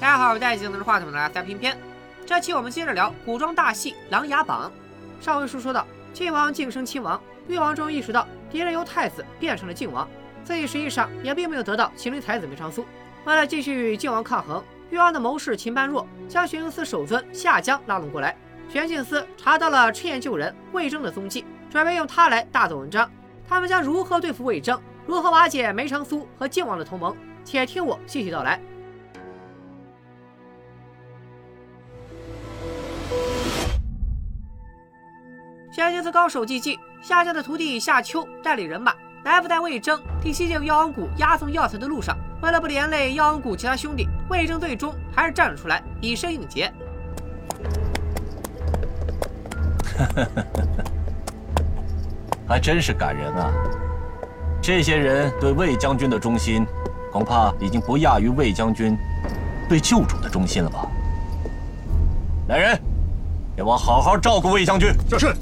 大家好，我是戴镜拿着话筒的三片片。这期我们接着聊古装大戏《琅琊榜》。上回书说到，晋王晋升亲王，誉王终于意识到敌人由太子变成了晋王，自己实际上也并没有得到麒麟才子梅长苏。为了继续与晋王抗衡，誉王的谋士秦般若将玄镜司首尊夏江拉拢过来。玄镜司查到了赤焰旧人魏征的踪迹，准备用他来大做文章。他们将如何对付魏征，如何瓦解梅长苏和晋王的同盟？且听我细细道来。玄镜司高手济济，夏家的徒弟夏秋带领人马埋伏在魏征第七境药王谷押送药材的路上。为了不连累药王谷其他兄弟，魏征最终还是站了出来，以身应劫。还真是感人啊！这些人对魏将军的忠心，恐怕已经不亚于魏将军对旧主的忠心了吧？来人，给我好好照顾魏将军。是。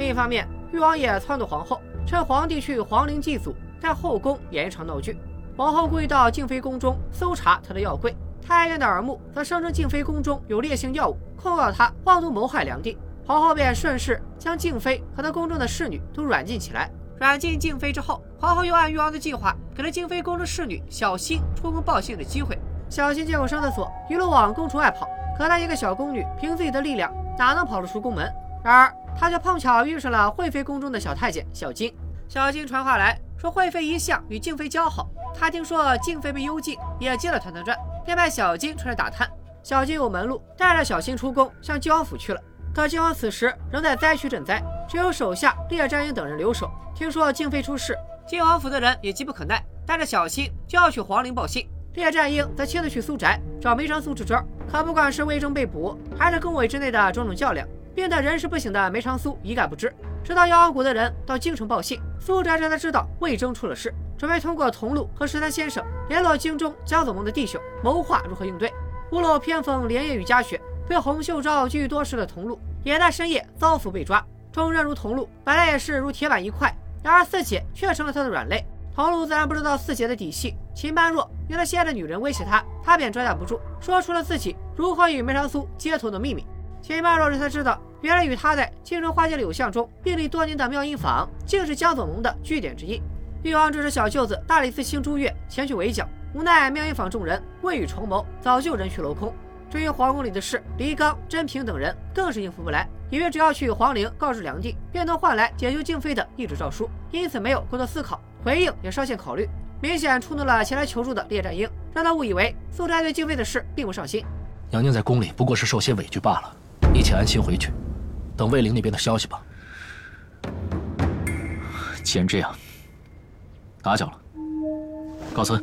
另一方面，誉王爷撺掇皇后，趁皇帝去皇陵祭祖，在后宫演一场闹剧。皇后故意到静妃宫中搜查她的药柜，太监的耳目则声称静妃宫中有烈性药物，控告她妄图谋害良帝。皇后便顺势将静妃和她宫中的侍女都软禁起来。软禁静妃之后，皇后又按誉王的计划，给了静妃宫中侍女小欣出宫报信的机会。小新借口上厕所，一路往宫厨外跑。可她一个小宫女，凭自己的力量，哪能跑得出宫门？然而，他却碰巧遇上了惠妃宫中的小太监小金。小金传话来说，惠妃一向与静妃交好，他听说静妃被幽禁，也接了团团转，便派小金出来打探。小金有门路，带着小新出宫，向靖王府去了。可靖王此时仍在灾区赈灾，只有手下列战英等人留守。听说静妃出事，靖王府的人也急不可耐，带着小新就要去皇陵报信。列战英则亲自去苏宅找梅长苏支招。可不管是魏征被捕，还是宫闱之内的种种较量。病得人事不省的梅长苏一概不知，直到妖王谷的人到京城报信，苏宅这才知道魏征出了事，准备通过桐路和十三先生联络京中江左盟的弟兄，谋划如何应对。屋漏偏逢连夜雨夹雪，被洪秀昭觊觎多时的桐路，也在深夜遭俘被抓。忠贞如桐路，本来也是如铁板一块，然而四姐却成了他的软肋。桐路自然不知道四姐的底细，秦般若用了心爱的女人威胁他，他便招架不住，说出了自己如何与梅长苏接头的秘密。秦般若这才知道，原来与他在京城花街柳巷中并立多年的妙音坊，竟是江左盟的据点之一。誉王指使小舅子大理寺卿朱越前去围剿，无奈妙音坊众人未雨绸缪，早就人去楼空。至于皇宫里的事，黎刚、甄平等人更是应付不来，以为只要去皇陵告知梁帝，便能换来解救静妃的一纸诏书，因此没有过多思考，回应也稍欠考虑，明显触怒了前来求助的列战英，让他误以为苏宅对静妃的事并不上心。娘娘在宫里不过是受些委屈罢了。你且安心回去，等卫灵那边的消息吧。既然这样，打搅了，告辞。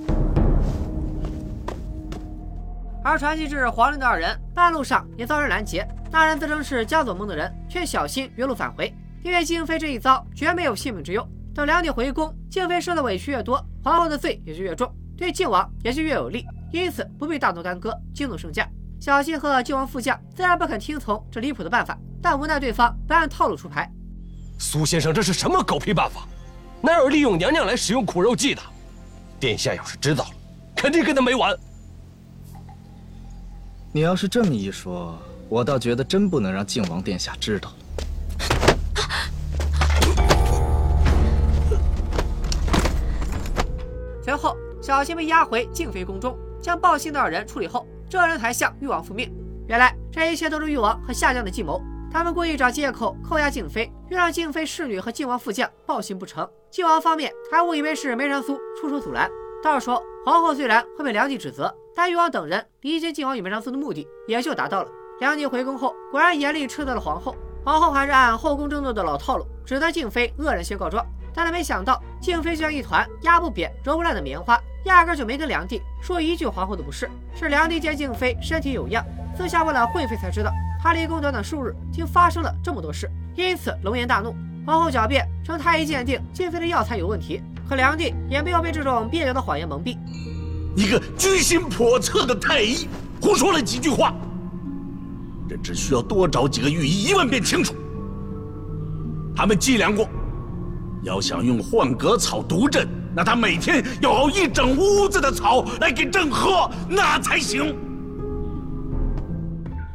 而传信至皇陵的二人，半路上也遭人拦截。那人自称是江左盟的人，却小心原路返回，因为静妃这一遭绝没有性命之忧。等两帝回宫，静妃受的委屈越多，皇后的罪也就越重，对靖王也就越有利，因此不必大动干戈，惊动圣驾。小新和靖王副将自然不肯听从这离谱的办法，但无奈对方不按套路出牌。苏先生，这是什么狗屁办法？哪有利用娘娘来使用苦肉计的？殿下要是知道了，肯定跟他没完。你要是这么一说，我倒觉得真不能让靖王殿下知道。随后，小青被押回静妃宫中，将报信的二人处理后。这人才向誉王复命。原来这一切都是誉王和夏将的计谋。他们故意找借口扣押静妃，又让静妃侍女和靖王副将报信不成。靖王方面还误以为是梅长苏出手阻拦。到时候皇后虽然会被梁帝指责，但誉王等人理解靖王与梅长苏的目的也就达到了。梁帝回宫后，果然严厉斥责了皇后。皇后还是按后宫争斗的老套路，指责静妃恶人先告状。但他没想到，静妃就像一团压不扁、揉不烂的棉花，压根就没跟梁帝说一句皇后的不是。是梁帝见静妃身体有恙，私下问了惠妃才知道，他离宫短短数日，竟发生了这么多事，因此龙颜大怒。皇后狡辩称太医鉴定静妃的药材有问题，可梁帝也没有被这种蹩脚的谎言蒙蔽。一个居心叵测的太医，胡说了几句话，这只需要多找几个御医一问便清楚。他们计量过。要想用幻革草毒朕，那他每天要熬一整屋子的草来给朕喝，那才行。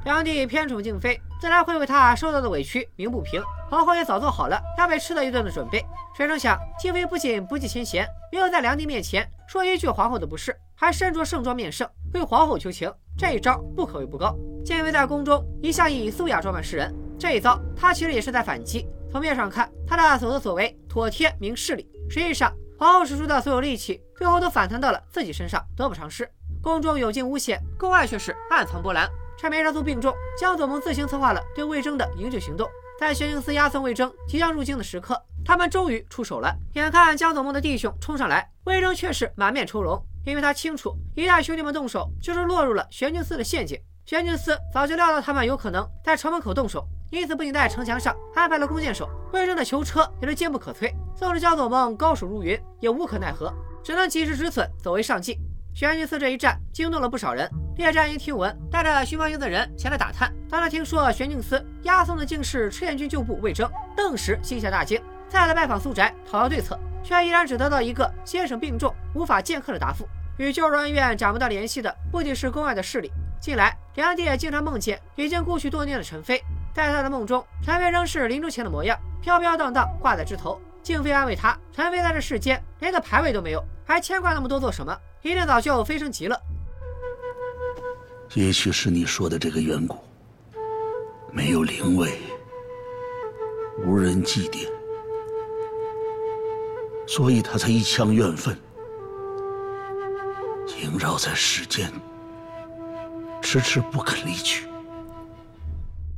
梁帝偏宠静妃，自然会为她受到的委屈鸣不平。皇后也早做好了要被吃的一顿的准备。谁成想，静妃不仅不计前嫌，没有在梁帝面前说一句皇后的不是，还身着盛装面圣为皇后求情。这一招不可谓不高。静妃在宫中一向以素雅装扮示人，这一遭她其实也是在反击。从面上看，她的所作所为妥帖明事理，实际上皇后使出的所有力气，最后都反弹到了自己身上，得不偿失。宫中有惊无险，宫外却是暗藏波澜。趁梅长苏病重，江左盟自行策划了对魏征的营救行动。在玄镜寺押送魏征即将入京的时刻，他们终于出手了。眼看江左盟的弟兄冲上来，魏征却是满面愁容，因为他清楚，一旦兄弟们动手，就是落入了玄镜寺的陷阱。玄镜寺早就料到他们有可能在城门口动手，因此不仅在城墙上安排了弓箭手，魏征的囚车也是坚不可摧。纵使江左盟高手如云，也无可奈何，只能及时止损，走为上计。玄宁寺这一战惊动了不少人。列战营听闻，带着巡防营的人前来打探。当他听说玄镜司押送的竟是赤焰军旧部魏征，顿时心下大惊。再来拜访苏宅讨要对策，却依然只得到一个先生病重，无法见客的答复。与旧日恩怨斩不断联系的，不仅是宫外的势力。近来，梁帝也经常梦见已经故去多年的陈妃，在他的梦中，陈妃仍是临终前的模样，飘飘荡荡挂在枝头。静妃安慰他：陈妃在这世间连个牌位都没有，还牵挂那么多做什么？一定早就飞升极了。也许是你说的这个缘故，没有灵位，无人祭奠，所以他才一腔怨愤萦绕在世间，迟迟不肯离去。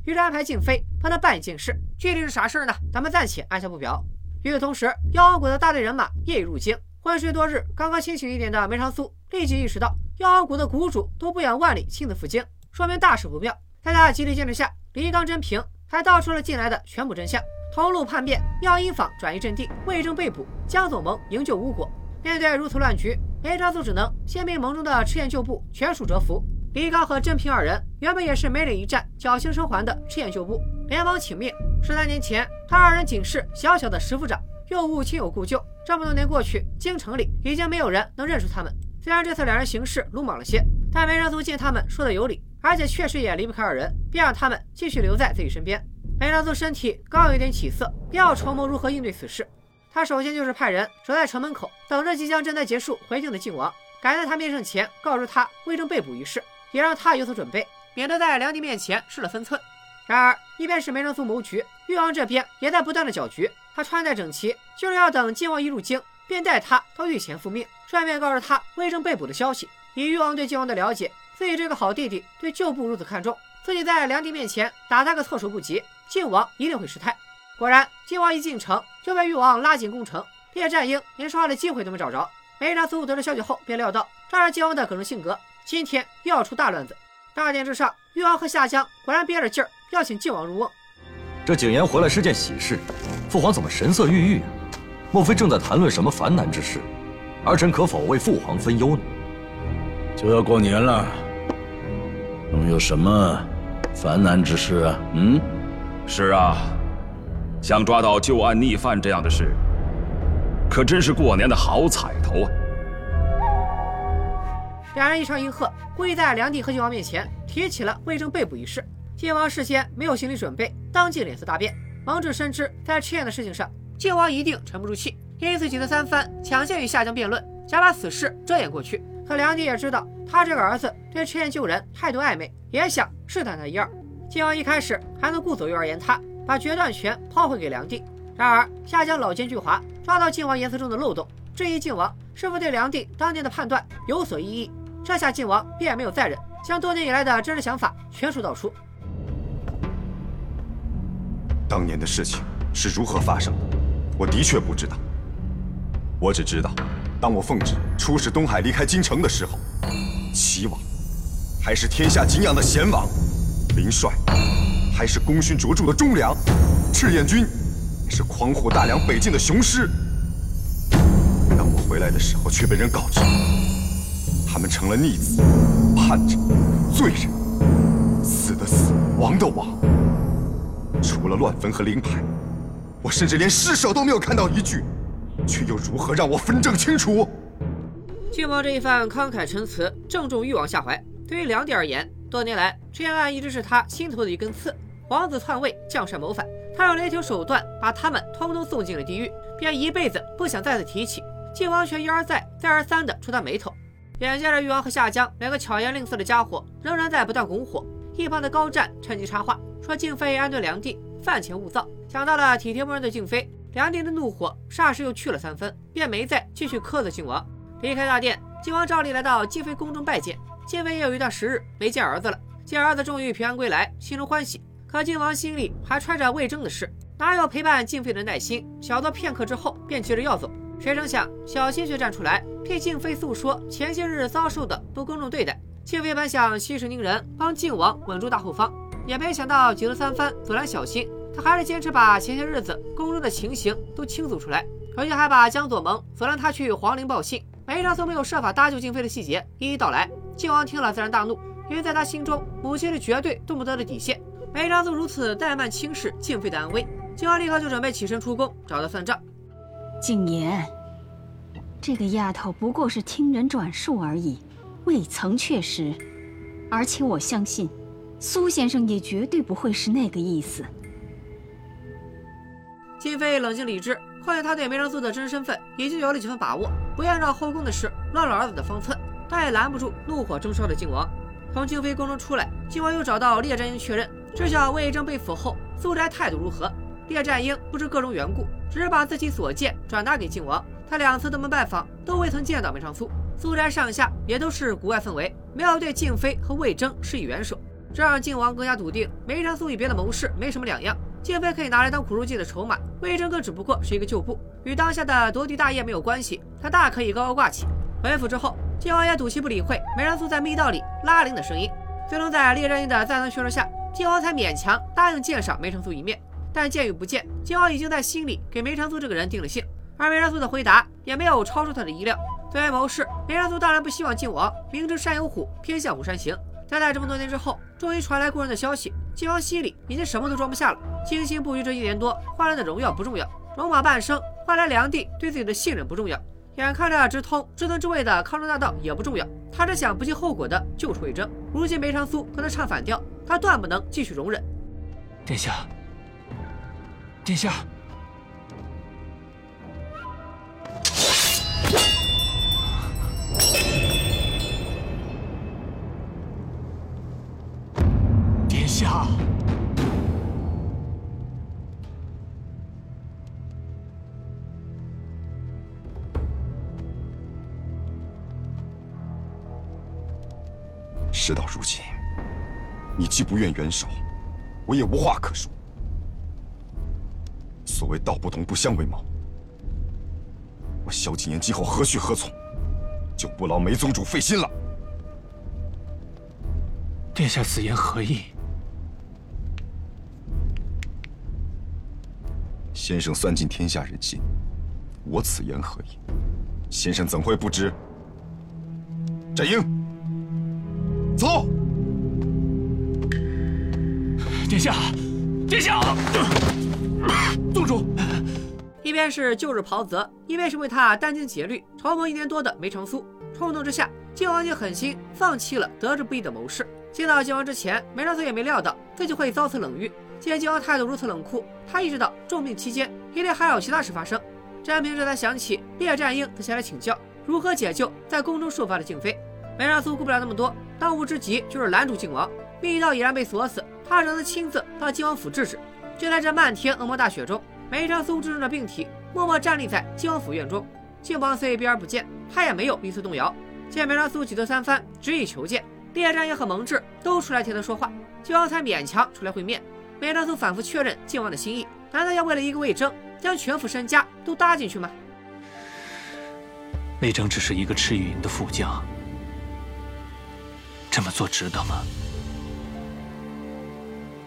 于是安排静妃帮他办一件事，具体是啥事呢？咱们暂且按下不表。与此同时，妖王谷的大队人马夜已入京，昏睡多日，刚刚清醒一点的梅长苏立即意识到。妖王谷的谷主都不远万里亲自赴京，说明大事不妙。在他极力坚持下，李刚、真平还道出了进来的全部真相。同路叛变，妙音坊转移阵地，魏征被捕，江左盟营救无果。面对如此乱局，梅长苏只能先命盟中的赤焰旧部全数折服。李刚和真平二人原本也是梅岭一战侥幸生还的赤焰旧部，连忙请命。十三年前，他二人仅是小小的十副长，又无亲友故旧。这么多年过去，京城里已经没有人能认出他们。虽然这次两人行事鲁莽了些，但梅长苏见他们说的有理，而且确实也离不开二人，便让他们继续留在自己身边。梅长苏身体刚有一点起色，便要筹谋如何应对此事。他首先就是派人守在城门口，等着即将战灾结束回京的靖王，赶在他面圣前告知他魏征被捕一事，也让他有所准备，免得在梁帝面前失了分寸。然而，一边是梅长苏谋局，誉王这边也在不断的搅局。他穿戴整齐，就是要等靖王一入京。便带他到御前复命，顺便告诉他魏征被捕的消息。以誉王对靖王的了解，自己这个好弟弟对旧部如此看重，自己在梁帝面前打他个措手不及，靖王一定会失态。果然，靖王一进城就被誉王拉进宫城，列战鹰连说话的机会都没找着。梅长苏得知消息后，便料到，照着靖王的耿直性格，今天又要出大乱子。大殿之上，誉王和夏江果然憋着劲儿要请靖王入瓮。这景言回来是件喜事，父皇怎么神色郁郁啊？莫非正在谈论什么烦难之事？儿臣可否为父皇分忧呢？就要过年了，能有什么烦难之事啊？嗯，是啊，想抓到旧案逆犯这样的事，可真是过年的好彩头啊！两人一唱一和，故意在梁帝和靖王面前提起了魏征被捕一事。晋王事先没有心理准备，当即脸色大变。王志深知在赤焰的事情上。晋王一定沉不住气，因此几次三番抢先与夏江辩论，想把此事遮掩过去。可梁帝也知道他这个儿子对赤焰救人态度暧昧，也想试探他一二。晋王一开始还能顾左右而言他，把决断权抛回给梁帝。然而夏江老奸巨猾，抓到晋王言辞中的漏洞，质疑晋王是否对梁帝当年的判断有所异议。这下晋王便没有再忍，将多年以来的真实想法全数道出。当年的事情是如何发生的？我的确不知道，我只知道，当我奉旨出使东海、离开京城的时候，齐王还是天下敬仰的贤王，林帅还是功勋卓著的忠良，赤焰军是匡护大梁北境的雄狮。当我回来的时候，却被人告知，他们成了逆子、叛者、罪人，死的死，亡的亡，除了乱坟和灵牌。我甚至连尸首都没有看到一具。却又如何让我分证清楚？靖王这一番慷慨陈词，正中誉王下怀。对于梁帝而言，多年来这件案一直是他心头的一根刺。王子篡位，将帅谋反，他用雷霆手段把他们通通送进了地狱，便一辈子不想再次提起。靖王却一而再、再而三地触他眉头。眼见着誉王和夏江两个巧言令色的家伙仍然在不断拱火，一旁的高湛趁机插话说：“静妃安顿梁帝，饭前勿躁。”想到了体贴默认的静妃，梁帝的怒火霎时又去了三分，便没再继续苛责靖王。离开大殿，靖王照例来到静妃宫中拜见。静妃也有一段时日没见儿子了，见儿子终于平安归来，心中欢喜。可靖王心里还揣着魏征的事，哪有陪伴静妃的耐心？小坐片刻之后，便急着要走。谁成想，小新却站出来替静妃诉说前些日遭受的不公正对待。静妃本想息事宁人，帮靖王稳住大后方，也没想到几次三番阻拦小新，他还是坚持把前些日子宫中的情形都倾诉出来，而且还把江左盟阻拦他去皇陵报信。梅长苏没有设法搭救静妃的细节一一道来，靖王听了自然大怒，因为在他心中，母亲是绝对动不得的底线。梅长苏如此怠慢轻视静妃的安危，靖王立刻就准备起身出宫找他算账。静言，这个丫头不过是听人转述而已，未曾确实。而且我相信，苏先生也绝对不会是那个意思。静妃冷静理智。况且他对梅长苏的真实身份已经有了几分把握，不愿让后宫的事乱了儿子的方寸，但也拦不住怒火中烧的靖王。从静妃宫中出来，靖王又找到列战英确认，知晓魏征被俘后，苏宅态度如何。列战英不知各种缘故，只是把自己所见转达给靖王。他两次登门拜访，都未曾见到梅长苏。苏宅上下也都是古怪氛围，没有对静妃和魏征施以援手，这让靖王更加笃定梅长苏与别的谋士没什么两样。静妃可以拿来当苦肉计的筹码，魏征更只不过是一个旧部，与当下的夺嫡大业没有关系，他大可以高高挂起。回府之后，靖王也赌气不理会梅长苏在密道里拉铃的声音，最终在列战英的再三劝说下，靖王才勉强答应见上梅长苏一面。但见与不见，靖王已经在心里给梅长苏这个人定了性，而梅长苏的回答也没有超出他的意料。作为谋士，梅长苏当然不希望靖王明知山有虎，偏向虎山行。但在这么多年之后，终于传来过人的消息，靖王心里已经什么都装不下了。精心布局这一年多，换来的荣耀不重要；戎马半生换来梁帝对自己的信任不重要；眼看着直通至尊之位的康庄大道也不重要。他只想不计后果的救出魏征。如今梅长苏跟他唱反调，他断不能继续容忍。殿下，殿下。下，事到如今，你既不愿援手，我也无话可说。所谓道不同不相为谋，我萧景琰今后何去何从，就不劳梅宗主费心了。殿下此言何意？先生算尽天下人心，我此言何意？先生怎会不知？战英，走！殿下，殿下，宗主。一边是旧日袍泽，一边是为他殚精竭虑筹谋一年多的梅长苏。冲动之下，靖王竟狠心放弃了得之不易的谋士。见到靖王之前，梅长苏也没料到自己会遭此冷遇。见靖王态度如此冷酷，他意识到重病期间一定还有其他事发生。詹平这才想起列战英曾前来请教如何解救在宫中受罚的静妃。梅长苏顾不了那么多，当务之急就是拦住靖王。密道已然被锁死，他只能亲自到靖王府制止。就在这漫天恶魔大雪中，梅长苏支撑着病体，默默站立在靖王府院中。靖王虽避而不见，他也没有一丝动摇。见梅长苏几次三番执意求见，列战英和蒙挚都出来替他说话，靖王才勉强出来会面。梅长苏反复确认靖王的心意，难道要为了一个魏征，将全副身家都搭进去吗？魏征只是一个赤羽营的副将，这么做值得吗？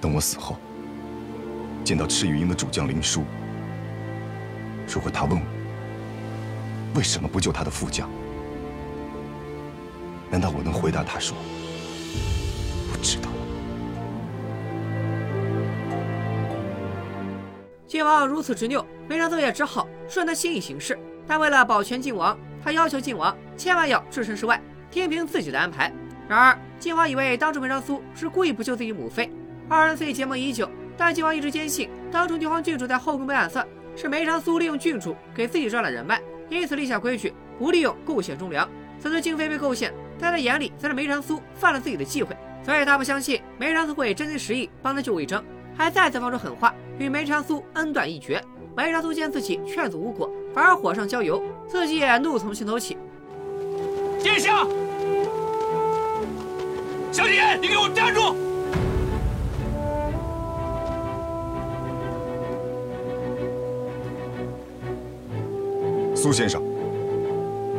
等我死后，见到赤羽营的主将林殊，如果他问我为什么不救他的副将，难道我能回答他说不知道？晋王如此执拗，梅长苏也只好顺他心意行事。但为了保全靖王，他要求靖王千万要置身事外，听凭自己的安排。然而，靖王以为当初梅长苏是故意不救自己母妃，二人虽结盟已久，但靖王一直坚信当初帝皇郡主在后宫被暗算，是梅长苏利用郡主给自己赚了人脉，因此立下规矩，不利用构陷忠良。此次靖妃被构陷，在他眼里，则是梅长苏犯了自己的忌讳，所以他不相信梅长苏会真心实意帮他救魏征，还再次放出狠话，与梅长苏恩断义绝。梅长苏见自己劝阻无果，反而火上浇油，自己也怒从心头起。殿下，小姐，你给我站住！苏先生，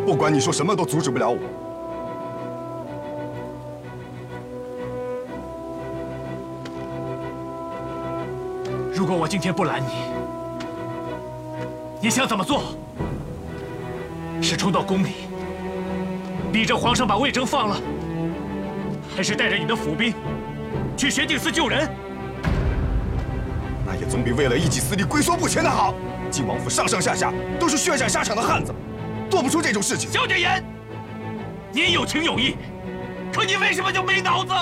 不管你说什么，都阻止不了我。如果我今天不拦你，你想怎么做？是冲到宫里，逼着皇上把魏征放了，还是带着你的府兵去玄镜寺救人？那也总比为了一己私利龟缩不前的好。晋王府上上下下都是血债沙场的汉子，做不出这种事情。萧景言，你有情有义，可你为什么就没脑子？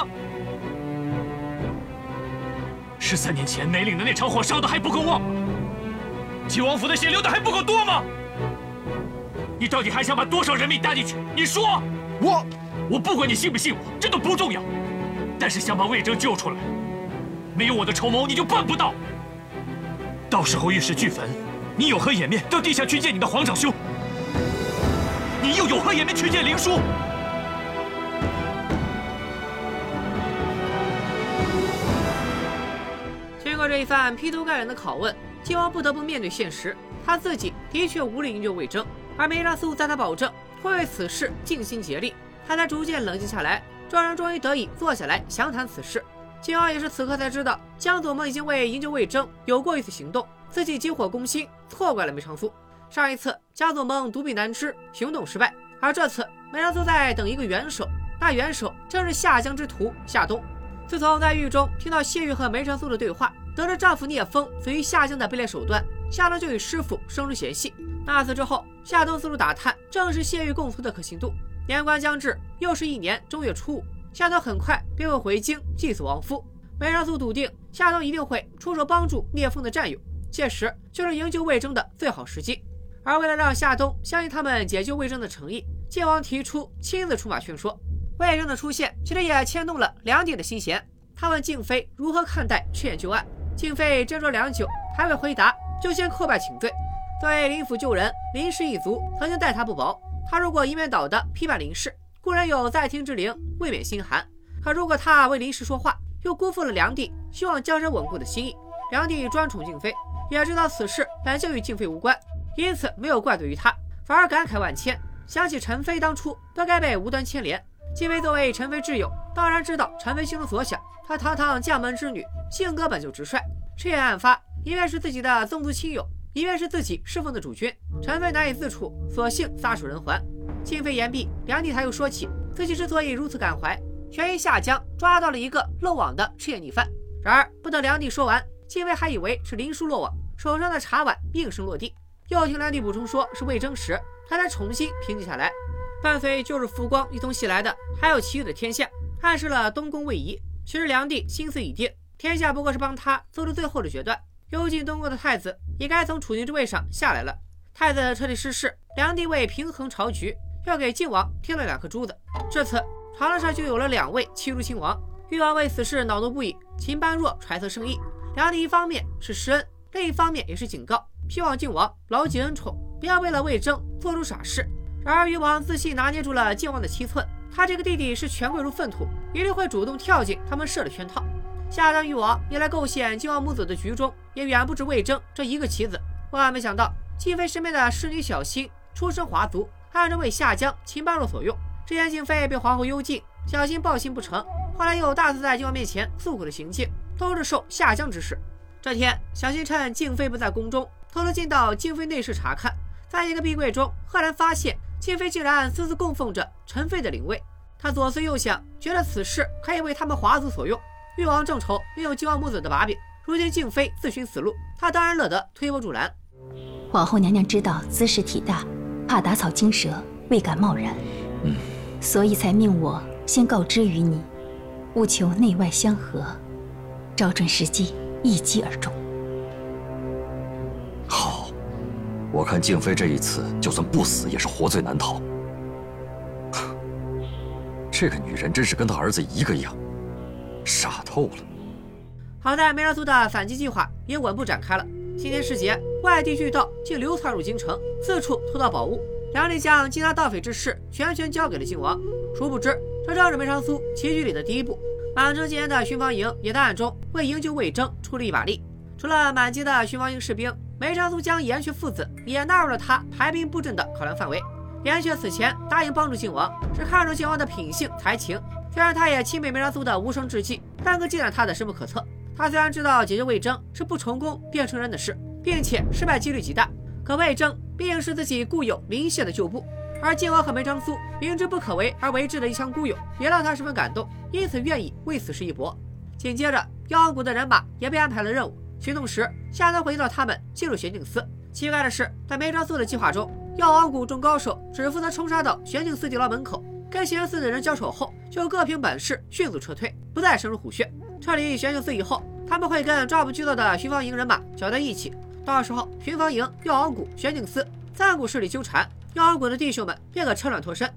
十三年前梅岭的那场火烧的还不够旺吗？齐王府的血流的还不够多吗？你到底还想把多少人命搭进去？你说，我我不管你信不信我，这都不重要。但是想把魏征救出来，没有我的筹谋，你就办不到。到时候玉石俱焚。你有何颜面到地下去见你的皇长兄？你又有何颜面去见灵叔？一番劈头盖脸的拷问，靖王不得不面对现实，他自己的确无力营救魏征，而梅长苏在他保证会为此事尽心竭力，他才逐渐冷静下来。众人终于得以坐下来详谈此事。靖王也是此刻才知道，江左盟已经为营救魏征有过一次行动。自己急火攻心，错怪了梅长苏。上一次江左盟独臂难支，行动失败，而这次梅长苏在等一个元首，那元首正是下江之徒夏冬。自从在狱中听到谢玉和梅长苏的对话，得知丈夫聂风死于夏江的卑劣手段，夏冬就与师傅生出嫌隙。那次之后，夏冬四处打探，正是谢玉供词的可信度。年关将至，又是一年正月初五，夏冬很快便会回京祭祀亡夫。梅长苏笃定夏冬一定会出手帮助聂风的战友。届时就是营救魏征的最好时机，而为了让夏冬相信他们解救魏征的诚意，晋王提出亲自出马劝说。魏征的出现其实也牵动了梁帝的心弦。他问静妃如何看待劝救案，静妃斟酌良久，还未回答，就先叩拜请罪。作为林府旧人，林氏一族曾经待他不薄，他如果一面倒的批判林氏，固然有在听之灵，未免心寒；可如果他为林氏说话，又辜负了梁帝希望江山稳固的心意。梁帝专宠静妃。也知道此事本就与静妃无关，因此没有怪罪于他，反而感慨万千，想起陈妃当初不该被无端牵连。静妃作为陈妃挚友，当然知道陈妃心中所想。她堂堂将门之女，性格本就直率。赤焰案发，一面是自己的宗族亲友，一面是自己侍奉的主君，陈妃难以自处，索性撒手人寰。禁妃言毕，梁帝才又说起自己之所以如此感怀，全因下江抓到了一个漏网的赤焰逆犯。然而不等梁帝说完。禁妃还以为是林殊落网，手上的茶碗应声落地。又听梁帝补充说是魏征时，他才重新平静下来。伴随旧日浮光一同袭来的，还有其余的天象，暗示了东宫位移。其实梁帝心思已定，天下不过是帮他做出最后的决断。幽禁东宫的太子也该从储君之位上下来了。太子彻底失势，梁帝为平衡朝局，要给靖王添了两颗珠子。这次朝堂上就有了两位欺辱亲王。誉王为此事恼怒不已，秦般若揣测圣意。梁帝一方面是施恩，另一方面也是警告，希望靖王牢记恩宠，不要为了魏征做出傻事。然而誉王自信拿捏住了靖王的七寸，他这个弟弟是权贵如粪土，一定会主动跳进他们设的圈套。下当虞王也来构陷靖王母子的局中，也远不止魏征这一个棋子。万万没想到，静妃身边的侍女小新出身华族，暗中为夏江秦半路所用。之前静妃被皇后幽禁，小新报信不成，后来又大肆在靖王面前诉苦的行径。都是受夏江指使。这天，小新趁静妃不在宫中，偷偷进到静妃内室查看，在一个壁柜中，赫然发现静妃竟然私自供奉着陈妃的灵位。他左思右想，觉得此事可以为他们华族所用。誉王正愁没有靖王母子的把柄，如今静妃自寻死路，他当然乐得推波助澜。皇后娘娘知道兹事体大，怕打草惊蛇，未敢贸然。嗯，所以才命我先告知于你，务求内外相合，找准时机，一击而中。好，我看静妃这一次就算不死，也是活罪难逃。这个女人真是跟她儿子一个样，傻透了。好在梅长苏的反击计划也稳步展开了。新年时节，外地巨盗竟流窜入京城，四处偷盗宝物。梁帝将缉拿盗匪之事全权交给了靖王。殊不知，这正是梅长苏棋局里的第一步。满城禁言的巡防营也在暗中为营救魏征出了一把力。除了满街的巡防营士兵，梅长苏将严雀父子也纳入了他排兵布阵的考量范围。严雀此前答应帮助靖王，是看中靖王的品性才情。虽然他也钦佩梅长苏的无声之计，但更忌惮他的深不可测。他虽然知道解决魏征是不成功便成仁的事，并且失败几率极大，可魏征毕竟是自己固有临县的旧部，而靖王和梅长苏明知不可为而为之的一腔孤勇，也让他十分感动，因此愿意为此事一搏。紧接着，妖王谷的人马也被安排了任务。行动时，夏江回到他们进入玄镜司。奇怪的是，在梅长苏的计划中，药王谷众高手只负责冲杀到玄镜司地牢门口，跟玄镜司的人交手后，就各凭本事迅速撤退，不再深入虎穴。撤离玄镜司以后，他们会跟抓捕巨盗的巡防营人马搅在一起。到时候，巡防营、药王谷、玄镜司三股势力纠缠，药王谷的弟兄们便可趁乱脱身。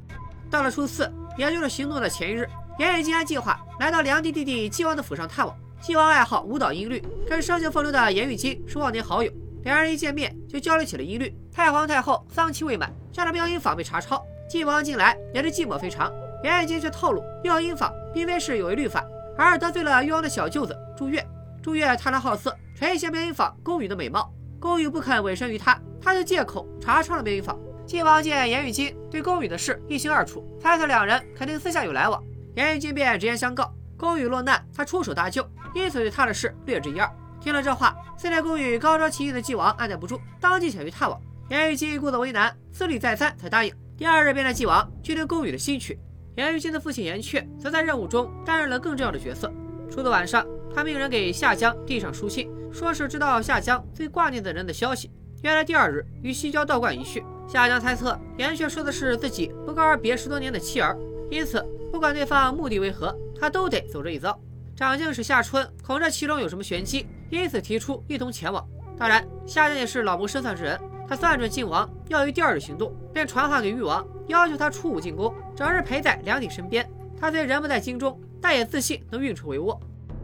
到了初四，也就是行动的前一日，严玉金按计划来到梁帝弟弟纪王的府上探望。晋王爱好舞蹈音律，跟生性风流的严玉金是忘年好友，两人一见面就交流起了音律。太皇太后丧期未满，加上妙音坊被查抄，晋王近来也是寂寞非常。严玉金却透露，妙音坊并非是有违律法。而是得罪了誉王的小舅子朱越，朱越贪婪好色，垂涎妙音坊宫羽的美貌，宫羽不肯委身于他，他就借口查抄了妙音坊。晋王见严玉金对宫羽的事一清二楚，猜测两人肯定私下有来往，严玉金便直言相告，宫羽落难，他出手搭救，因此对他的事略知一二。听了这话，自恋宫羽高招奇艺的纪王按捺不住，当即想去探望。严玉金故作为难，思虑再三才答应。第二日便带纪王去听宫羽的新曲。严玉金的父亲严确则在任务中担任了更重要的角色。初的晚上，他命人给夏江递上书信，说是知道夏江最挂念的人的消息。原来第二日与西郊道观一叙，夏江猜测严确说的是自己不告而别十多年的妻儿，因此不管对方目的为何，他都得走这一遭。长进使夏春恐这其中有什么玄机，因此提出一同前往。当然，夏江也是老谋深算之人。他算准靖王要于第二日行动，便传话给誉王，要求他初五进宫，整日陪在梁帝身边。他虽人不在京中，但也自信能运筹帷幄。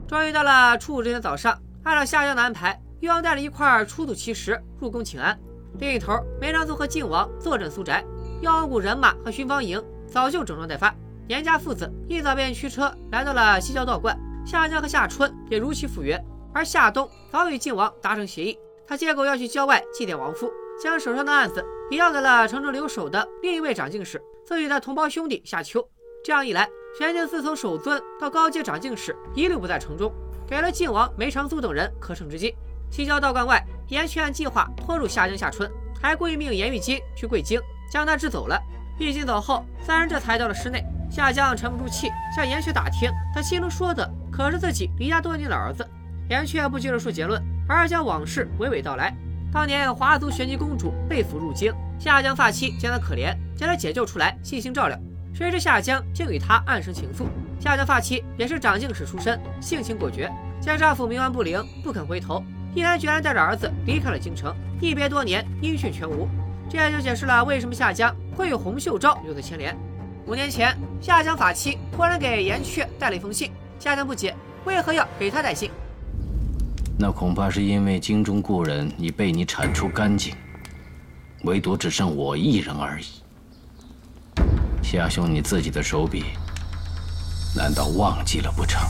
终于到了初五这天早上，按照夏江的安排，誉王带了一块出土奇石入宫请安。另一头，梅长苏和靖王坐镇苏宅，药王谷人马和巡防营早就整装待发。严家父子一早便驱车来到了西郊道观，夏江和夏春也如期赴约。而夏冬早与靖王达成协议，他借口要去郊外祭奠亡夫。将手上的案子移交给了城中留守的另一位长进士，自己的同胞兄弟夏秋。这样一来，玄镜自从守尊到高阶长进士一律不在城中，给了靖王梅长苏等人可乘之机。西郊道观外，严却按计划拖入夏江、夏春，还故意命严玉金去贵京，将他支走了。玉金走后，三人这才到了室内。夏江沉不住气，向严却打听，他心中说的可是自己离家多年的儿子。严却不急着说结论，而是将往事娓娓道来。当年华族玄机公主被俘入京，夏江发妻见她可怜，将她解救出来，细心照料。谁知夏江竟与她暗生情愫。夏江发妻也是长进士出身，性情果决，见丈夫冥顽不灵，不肯回头，毅然决然带着儿子离开了京城。一别多年，音讯全无。这也就解释了为什么夏江会与洪秀昭有所牵连。五年前，夏江法妻托人给严雀带了一封信，夏江不解，为何要给他带信？那恐怕是因为京中故人已被你铲除干净，唯独只剩我一人而已。夏兄，你自己的手笔，难道忘记了不成？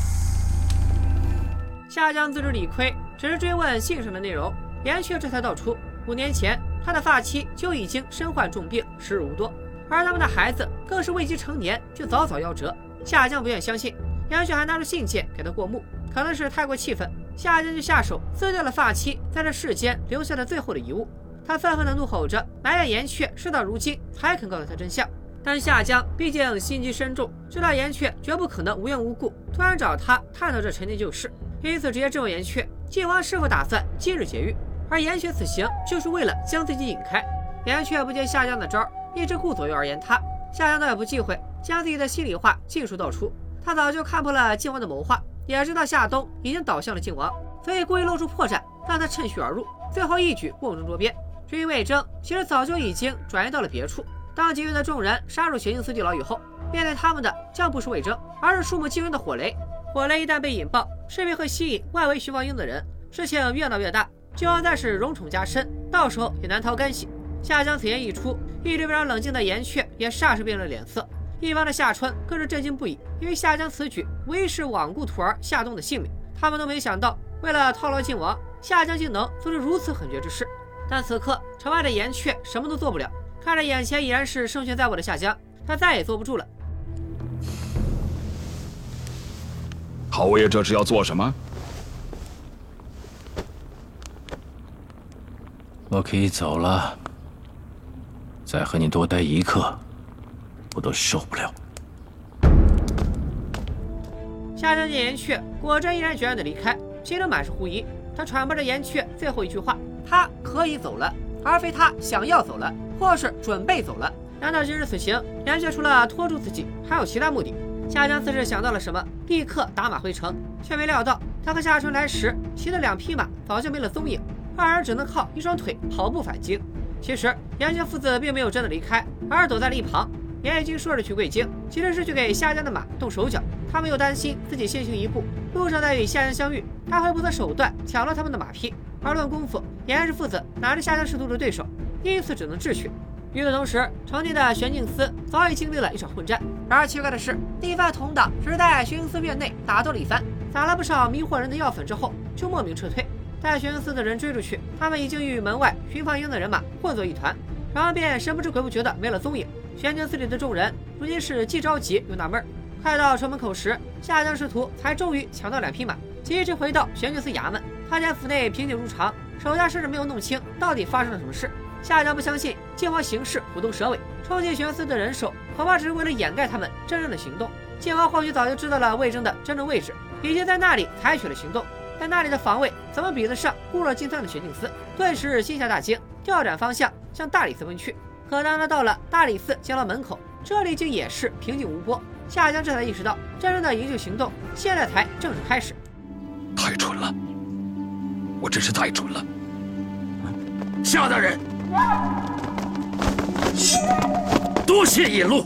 夏江自知理亏，只是追问信上的内容。严雀这才道出，五年前他的发妻就已经身患重病，时日无多，而他们的孩子更是未及成年就早早夭折。夏江不愿相信，严确还拿着信件给他过目，可能是太过气愤。夏江就下手撕掉了发妻在这世间留下的最后的遗物，他愤恨地怒吼着，埋怨严雀事到如今才肯告诉他真相。但夏江毕竟心机深重，知道严雀绝不可能无缘无故突然找他探讨这陈年旧事，因此直接质问严雀：晋王是否打算今日劫狱？而严雪此行就是为了将自己引开。严雀不接夏江的招，一直顾左右而言他。夏江倒也不忌讳，将自己的心里话尽数道出。他早就看破了靖王的谋划，也知道夏冬已经倒向了靖王，所以故意露出破绽，让他趁虚而入，最后一举瓮中捉鳖。至于魏征，其实早就已经转移到了别处。当吉云的众人杀入玄镜寺地牢以后，面对他们的将不是魏征，而是数目惊人的火雷。火雷一旦被引爆，势必会吸引外围寻芳鹰的人，事情越闹越大。靖王再是荣宠加身，到时候也难逃干系。夏江此言一出，一直非常冷静的岩雀也霎时变了脸色。一方的夏春更是震惊不已，因为夏江此举无疑是罔顾徒儿夏冬的性命。他们都没想到，为了套牢靖王，夏江竟能做出如此狠绝之事。但此刻城外的岩雀什么都做不了，看着眼前已然是胜券在握的夏江，他再也坐不住了。侯爷这是要做什么？我可以走了，再和你多待一刻。我都受不了。夏江见岩雀果真毅然决然的离开，心中满是狐疑。他揣摩着岩雀最后一句话：“他可以走了，而非他想要走了，或是准备走了。”难道今日此行，岩雀除了拖住自己，还有其他目的？夏江自是想到了什么，立刻打马回城，却没料到他和夏春来时骑的两匹马早就没了踪影，二人只能靠一双腿跑步返京。其实岩雀父子并没有真的离开，而是躲在了一旁。严已经说着去贵京，其实是去给夏江的马动手脚。他们又担心自己先行一步，路上再与夏江相遇，他会不择手段抢了他们的马匹。而论功夫，严氏父子哪是夏江师徒的对手？因此只能智取。与此同时，城内的玄镜司早已经历了一场混战。然而奇怪的是，一番同党只是在玄镜司院内打斗了一番，撒了不少迷惑人的药粉之后，就莫名撤退。待玄镜司的人追出去，他们已经与门外巡防营的人马混作一团，然后便神不知鬼不觉的没了踪影。玄镜寺里的众人如今是既着急又纳闷。快到城门口时，夏江师徒才终于抢到两匹马，急着回到玄镜寺衙门。他见府内平静如常，手下甚至没有弄清到底发生了什么事。夏江不相信靖王行事虎头蛇尾，冲进玄寺的人手恐怕只是为了掩盖他们真正的行动。靖王或许早就知道了魏征的真正位置，已经在那里采取了行动，但那里的防卫怎么比得上固若金汤的玄镜司？顿时心下大惊，调转方向向大理寺奔去。可当他到了大理寺监牢门口，这里竟也是平静无波。夏江这才意识到，真正的营救行动现在才正式开始。太蠢了，我真是太蠢了。夏大人，多谢引路。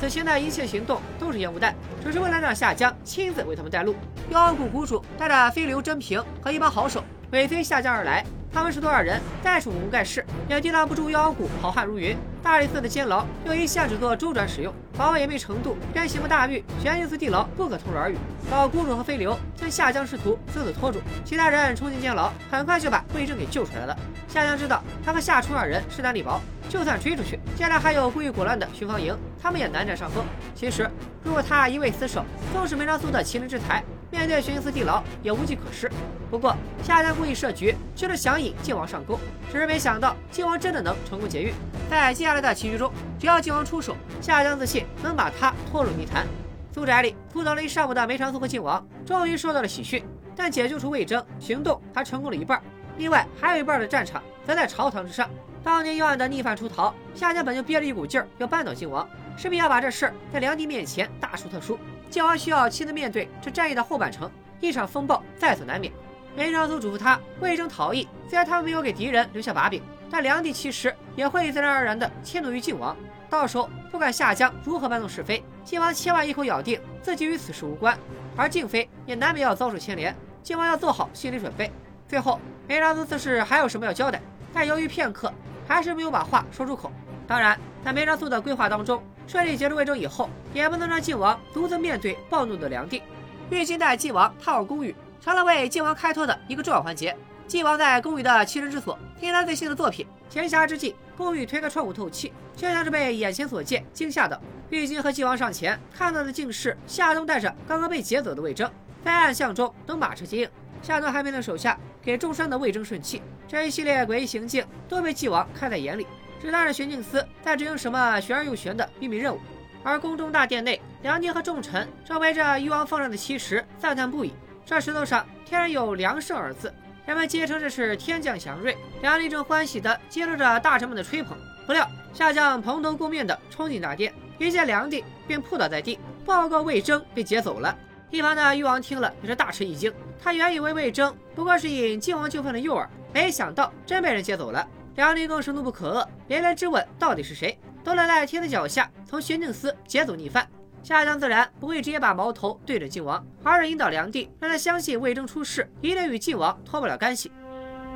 此行的一切行动都是烟雾弹，只是为了让夏江亲自为他们带路。妖谷谷主带着飞流真平和一帮好手尾随夏江而来。他们是多少人，再是武功盖世，也抵挡不住妖谷好汉如云。大理寺的监牢又一向只做周转使用，防卫严密程度跟刑部大狱玄镜寺地牢不可同日而语。老谷主和飞流将夏江师徒死死拖住，其他人冲进监牢，很快就把魏征给救出来了。夏江知道他和夏初二人势单力薄，就算追出去，接来还有故意果乱的巡防营，他们也难占上风。其实，如果他一味死守，纵使梅长苏的麒麟之才。面对玄镜寺地牢也无计可施。不过夏江故意设局，就是想引靖王上钩，只是没想到靖王真的能成功劫狱。在接下来的棋局中，只要靖王出手，夏江自信能把他拖入泥潭。苏宅里哭等了一上午的梅长苏和靖王，终于收到了喜讯。但解救出魏征，行动还成功了一半，另外还有一半的战场则在朝堂之上。当年幽暗的逆犯出逃，夏江本就憋着一股劲儿要扳倒靖王，势必要把这事儿在梁帝面前大书特书。靖王需要亲自面对这战役的后半程，一场风暴在所难免。梅长苏嘱咐他魏征逃逸，虽然他没有给敌人留下把柄，但梁帝其实也会自然而然地迁怒于靖王。到时候不管夏江如何搬弄是非，靖王千万一口咬定自己与此事无关，而靖妃也难免要遭受牵连。靖王要做好心理准备。最后，梅长苏此事还有什么要交代？但犹豫片刻，还是没有把话说出口。当然，在梅长苏的规划当中。顺利结束魏征以后，也不能让晋王独自面对暴怒的梁帝。玉京带晋王踏入宫宇，成了为晋王开脱的一个重要环节。晋王在宫宇的栖身之所，听他最新的作品。闲暇之际，宫宇推开窗户透气，却像是被眼前所见惊吓到。玉京和晋王上前，看到的竟是夏冬带着刚刚被劫走的魏征，在暗巷中等马车接应。夏冬还命令手下给重伤的魏征顺气。这一系列诡异行径都被晋王看在眼里，只当是玄镜司在执行什么玄而又玄的秘密任务。而宫中大殿内，梁帝和众臣正围着誉王放上的奇石赞叹不已。这石头上天然有“梁胜”二字，人们皆称这是天降祥瑞。梁帝正欢喜地接受着大臣们的吹捧，不料下将蓬头垢面的冲进大殿，一见梁帝便扑倒在地，报告魏征被劫走了。一旁的誉王听了也是大吃一惊，他原以为魏征不过是引晋王就范的诱饵，没想到真被人劫走了。梁帝更是怒不可遏，连连质问到底是谁。都赖在天子脚下，从玄镜司劫走逆犯，夏江自然不会直接把矛头对准晋王，而是引导梁帝，让他相信魏征出事一定与晋王脱不了干系。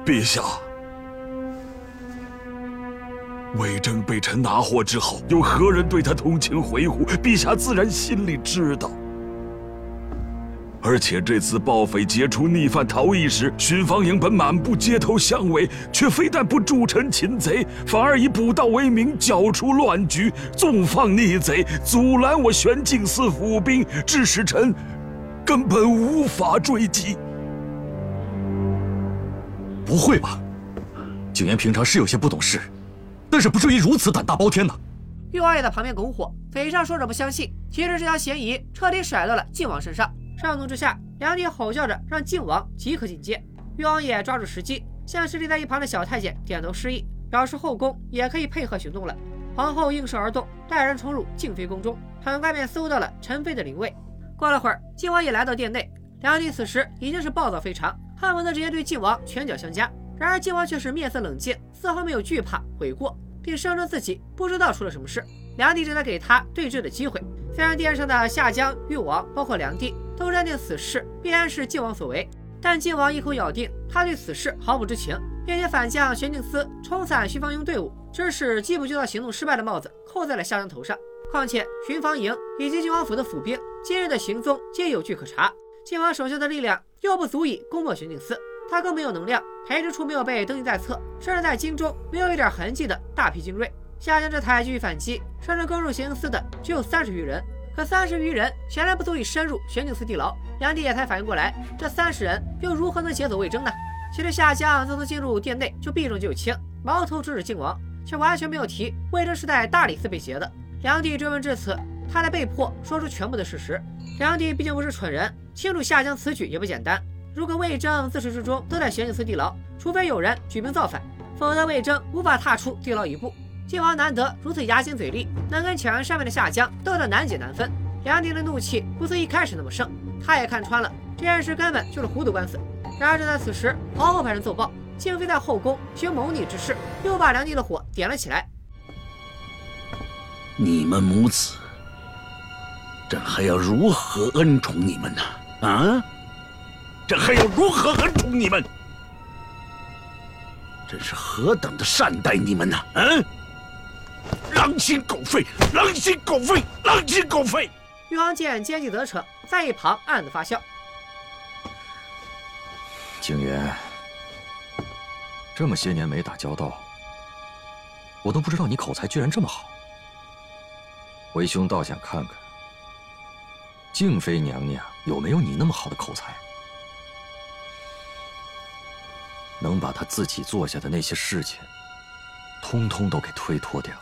陛下，魏征被臣拿获之后，有何人对他同情回护？陛下自然心里知道。而且这次暴匪劫出逆犯逃逸时，巡防营本满布街头巷尾，却非但不助臣擒贼，反而以捕盗为名搅出乱局，纵放逆贼，阻拦我玄镜司府兵，致使臣根本无法追击。不会吧？景琰平常是有些不懂事，但是不至于如此胆大包天呢。玉王也在旁边拱火，匪上说着不相信，其实这条嫌疑彻底甩到了靖王身上。上怒之下，梁帝吼叫着让靖王即刻进阶。誉王爷抓住时机，向侍立在一旁的小太监点头示意，表示后宫也可以配合行动了。皇后应声而动，带人冲入静妃宫中，很快便搜到了陈妃的灵位。过了会儿，靖王也来到殿内，梁帝此时已经是暴躁非常，恨不得直接对靖王拳脚相加。然而靖王却是面色冷静，丝毫没有惧怕悔过，并声称自己不知道出了什么事。梁帝正在给他对峙的机会。虽然殿上的夏江、誉王，包括梁帝。都认定此事必然是靖王所为，但靖王一口咬定他对此事毫不知情，并且反将玄镜司冲散巡防营队伍，致使缉捕就到行动失败的帽子扣在了夏江头上。况且巡防营以及靖王府的府兵今日的行踪皆有据可查，靖王手下的力量又不足以攻破玄镜司，他更没有能量培植出没有被登记在册，甚至在京中没有一点痕迹的大批精锐。夏江这才继续反击，甚至攻入玄镜司的只有三十余人。可三十余人显然不足以深入玄镜司地牢，梁帝也才反应过来，这三十人又如何能劫走魏征呢？其实夏江自从进入殿内就避重就轻，矛头直指靖王，却完全没有提魏征是在大理寺被劫的。梁帝追问至此，他才被迫说出全部的事实。梁帝毕竟不是蠢人，清楚夏江此举也不简单。如果魏征自始至终都在玄镜司地牢，除非有人举兵造反，否则魏征无法踏出地牢一步。晋王难得如此牙尖嘴利，能跟巧言善辩的夏江斗得难解难分。梁帝的怒气不似一开始那么盛，他也看穿了这件事根本就是糊涂官司。然而就在此时，皇后派人奏报，静妃在后宫行谋逆之事，又把梁帝的火点了起来。你们母子，朕还要如何恩宠你们呢？啊，朕还要如何恩宠你们？朕是何等的善待你们呢？嗯。狼心狗肺，狼心狗肺，狼心狗肺！玉王见奸计得逞，在一旁暗自发笑。景元，这么些年没打交道，我都不知道你口才居然这么好。为兄倒想看看，静妃娘娘有没有你那么好的口才，能把她自己做下的那些事情，通通都给推脱掉。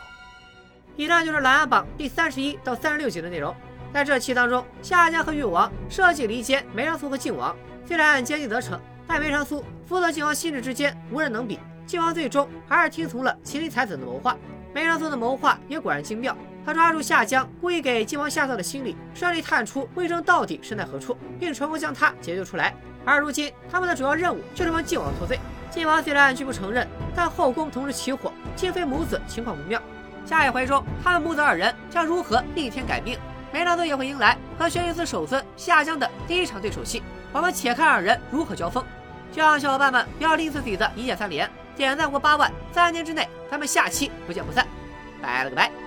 以上就是《琅琊榜》第三十一到三十六集的内容。在这期当中，夏江和誉王设计离间梅长苏和靖王，虽然奸计得逞，但梅长苏负责靖王心智之间无人能比。靖王最终还是听从了麒麟才子的谋划。梅长苏的谋划也果然精妙，他抓住夏江故意给靖王下套的心理，顺利探出魏征到底身在何处，并成功将他解救出来。而如今，他们的主要任务就是帮靖王脱罪。靖王虽然拒不承认，但后宫同时起火，静妃母子情况不妙。下一回中，他们母子二人将如何逆天改命？梅纳德也会迎来和玄镜司首尊下江的第一场对手戏。我们且看二人如何交锋。希望小伙伴们不要吝啬自己的一键三连，点赞过八万，三年之内咱们下期不见不散。拜了个拜。